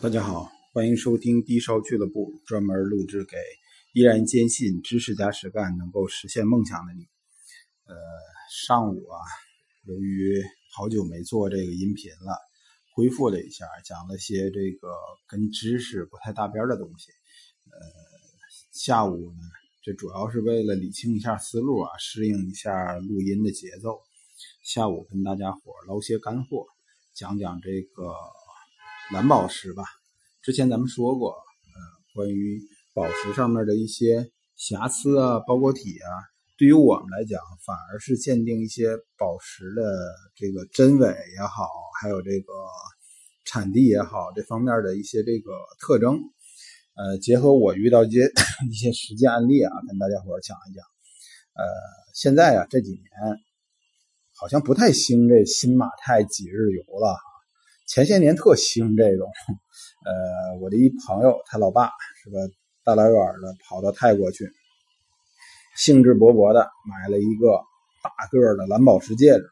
大家好，欢迎收听低烧俱乐部，专门录制给依然坚信知识加实干能够实现梦想的你。呃，上午啊，由于好久没做这个音频了，恢复了一下，讲了些这个跟知识不太搭边的东西。呃，下午呢，这主要是为了理清一下思路啊，适应一下录音的节奏。下午跟大家伙捞些干货，讲讲这个。蓝宝石吧，之前咱们说过，呃，关于宝石上面的一些瑕疵啊、包裹体啊，对于我们来讲，反而是鉴定一些宝石的这个真伪也好，还有这个产地也好，这方面的一些这个特征，呃，结合我遇到一些 一些实际案例啊，跟大家伙讲一讲。呃，现在啊这几年好像不太兴这新马泰几日游了。前些年特兴这种，呃，我的一朋友，他老爸是吧，大老远的跑到泰国去，兴致勃勃的买了一个大个的蓝宝石戒指，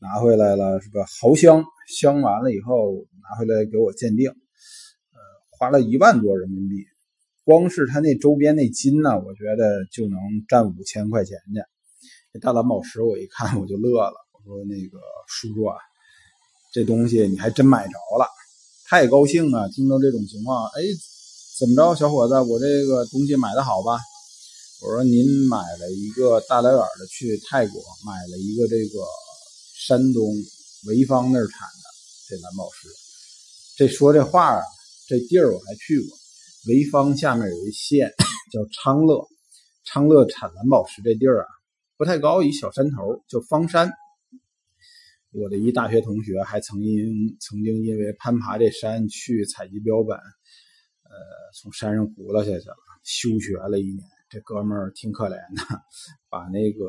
拿回来了是吧？豪香镶完了以后拿回来给我鉴定，呃，花了一万多人民币，光是他那周边那金呢，我觉得就能占五千块钱去。这大蓝宝石我一看我就乐了，我说那个叔叔啊。这东西你还真买着了，太高兴啊！听到这种情况，哎，怎么着，小伙子，我这个东西买的好吧？我说您买了一个大老远的去泰国买了一个这个山东潍坊那儿产的这蓝宝石。这说这话啊，这地儿我还去过，潍坊下面有一县叫昌乐，昌乐产蓝宝石这地儿啊不太高，一小山头叫方山。我的一大学同学还曾因曾经因为攀爬这山去采集标本，呃，从山上轱辘下去了，休学了一年。这哥们儿挺可怜的，把那个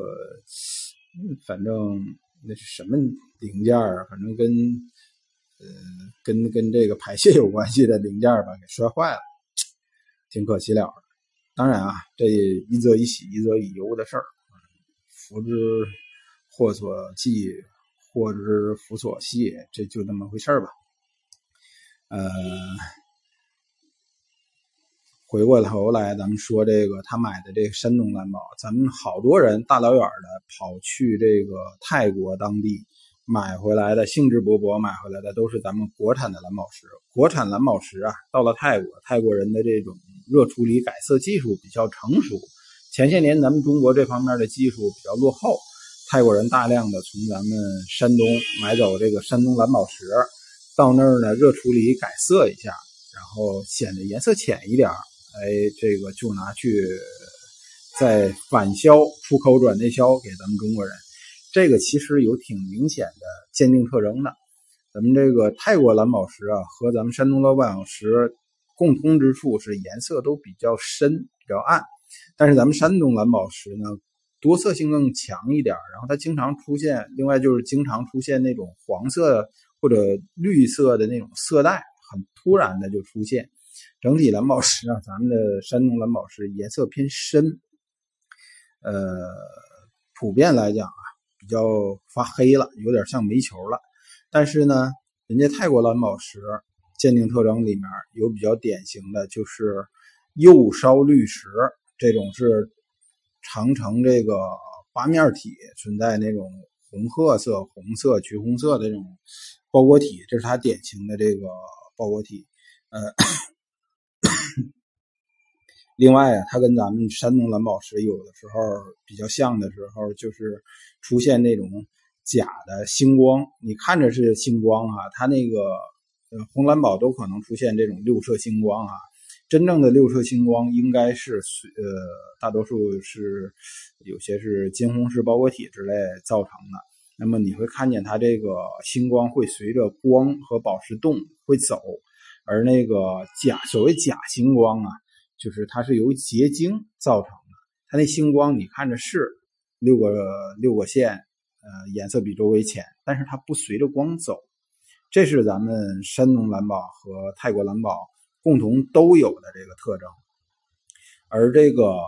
反正那是什么零件儿，反正跟呃跟跟这个排泄有关系的零件儿吧，给摔坏了，挺可惜了。当然啊，这一则以喜，一则以忧的事儿，福之祸所寄。或者是辅佐系，这就那么回事吧。呃，回过头来，咱们说这个他买的这个山东蓝宝，咱们好多人大老远的跑去这个泰国当地买回来的，兴致勃勃买回来的都是咱们国产的蓝宝石。国产蓝宝石啊，到了泰国，泰国人的这种热处理改色技术比较成熟。前些年咱们中国这方面的技术比较落后。泰国人大量的从咱们山东买走这个山东蓝宝石，到那儿呢热处理改色一下，然后显得颜色浅一点哎，这个就拿去再返销，出口转内销给咱们中国人。这个其实有挺明显的鉴定特征的。咱们这个泰国蓝宝石啊，和咱们山东的蓝宝石共通之处是颜色都比较深、比较暗，但是咱们山东蓝宝石呢。多色性更强一点，然后它经常出现，另外就是经常出现那种黄色或者绿色的那种色带，很突然的就出现。整体蓝宝石啊，咱们的山东蓝宝石颜色偏深，呃，普遍来讲啊，比较发黑了，有点像煤球了。但是呢，人家泰国蓝宝石鉴定特征里面有比较典型的就是釉烧绿石，这种是。长城这个八面体存在那种红褐色、红色、橘红色的这种包裹体，这是它典型的这个包裹体。呃，另外啊，它跟咱们山东蓝宝石有的时候比较像的时候，就是出现那种假的星光。你看着是星光啊，它那个红蓝宝都可能出现这种六色星光啊。真正的六色星光应该是呃，大多数是有些是金红石包裹体之类造成的。那么你会看见它这个星光会随着光和宝石动会走，而那个假所谓假星光啊，就是它是由结晶造成的。它那星光你看着是六个六个线，呃，颜色比周围浅，但是它不随着光走。这是咱们山东蓝宝和泰国蓝宝。共同都有的这个特征，而这个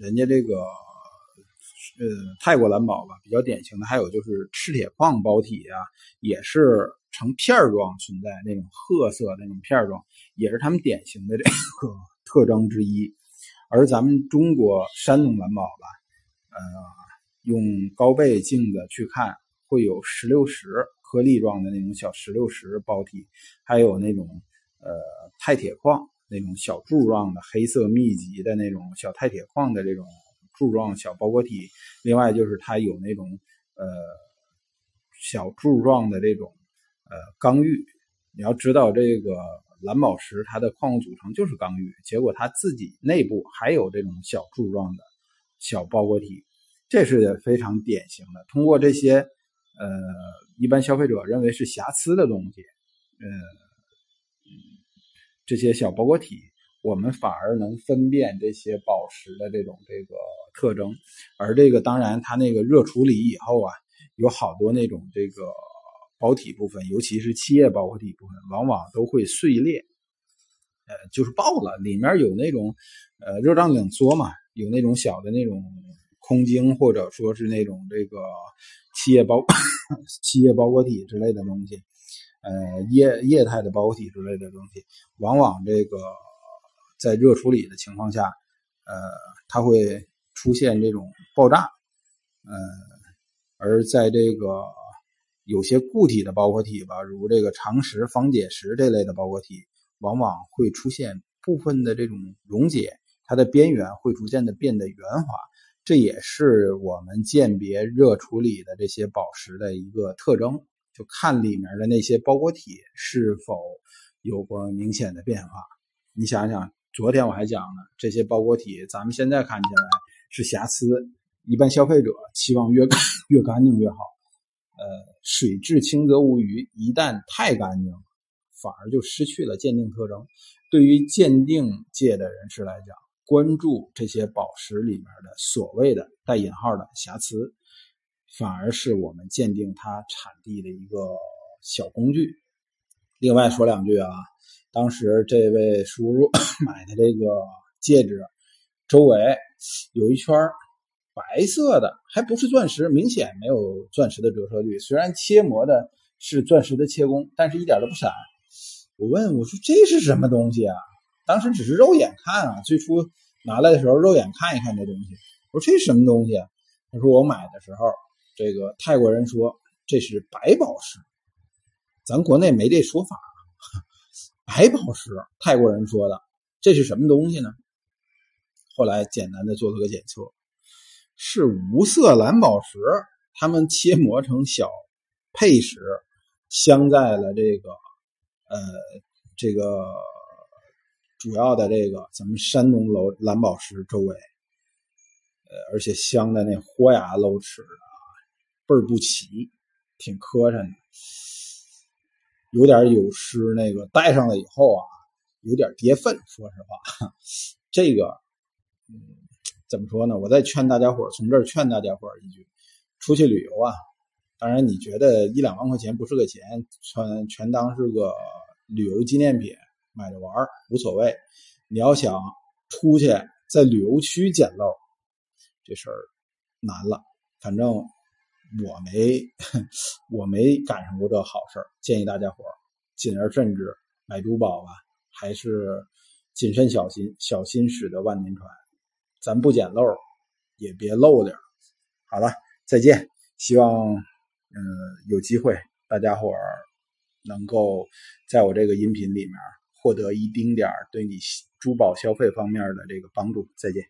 人家这个呃，泰国蓝宝吧，比较典型的还有就是赤铁矿包体啊，也是成片状存在，那种褐色那种片状，也是他们典型的这个特征之一。而咱们中国山东蓝宝吧，呃，用高倍镜子去看，会有石榴石颗粒状的那种小石榴石包体，还有那种呃钛铁矿那种小柱状的黑色密集的那种小钛铁矿的这种。柱状小包裹体，另外就是它有那种呃小柱状的这种呃刚玉。你要知道，这个蓝宝石它的矿物组成就是刚玉，结果它自己内部还有这种小柱状的小包裹体，这是非常典型的。通过这些呃一般消费者认为是瑕疵的东西，呃这些小包裹体。我们反而能分辨这些宝石的这种这个特征，而这个当然它那个热处理以后啊，有好多那种这个包体部分，尤其是漆液包裹体部分，往往都会碎裂，呃，就是爆了，里面有那种呃热胀冷缩嘛，有那种小的那种空晶或者说是那种这个漆液包 漆液包裹体之类的东西，呃液液态的包裹体之类的东西，往往这个。在热处理的情况下，呃，它会出现这种爆炸，呃，而在这个有些固体的包裹体吧，如这个长石、方解石这类的包裹体，往往会出现部分的这种溶解，它的边缘会逐渐的变得圆滑，这也是我们鉴别热处理的这些宝石的一个特征，就看里面的那些包裹体是否有过明显的变化。你想想。昨天我还讲了，这些包裹体咱们现在看起来是瑕疵，一般消费者期望越越干净越好。呃，水至清则无鱼，一旦太干净，反而就失去了鉴定特征。对于鉴定界的人士来讲，关注这些宝石里面的所谓的带引号的瑕疵，反而是我们鉴定它产地的一个小工具。另外说两句啊。当时这位叔叔 买的这个戒指，周围有一圈白色的，还不是钻石，明显没有钻石的折射率。虽然切磨的是钻石的切工，但是一点都不闪。我问我说这是什么东西啊？当时只是肉眼看啊，最初拿来的时候肉眼看一看这东西。我说这是什么东西？他说我买的时候，这个泰国人说这是白宝石，咱国内没这说法。白宝石，泰国人说的，这是什么东西呢？后来简单的做了个检测，是无色蓝宝石。他们切磨成小配石，镶在了这个呃这个主要的这个咱们山东楼蓝宝石周围，呃，而且镶的那豁牙露齿的，倍儿不齐，挺磕碜的。有点有失，那个戴上了以后啊，有点跌份。说实话，这个，嗯，怎么说呢？我再劝大家伙从这儿劝大家伙一句：出去旅游啊，当然你觉得一两万块钱不是个钱，全全当是个旅游纪念品买着玩无所谓。你要想出去在旅游区捡漏，这事儿难了。反正。我没，我没赶上过这好事建议大家伙谨而慎之，买珠宝吧，还是谨慎小心，小心驶得万年船。咱不捡漏，也别漏点好了，再见。希望，嗯，有机会大家伙能够在我这个音频里面获得一丁点儿对你珠宝消费方面的这个帮助。再见。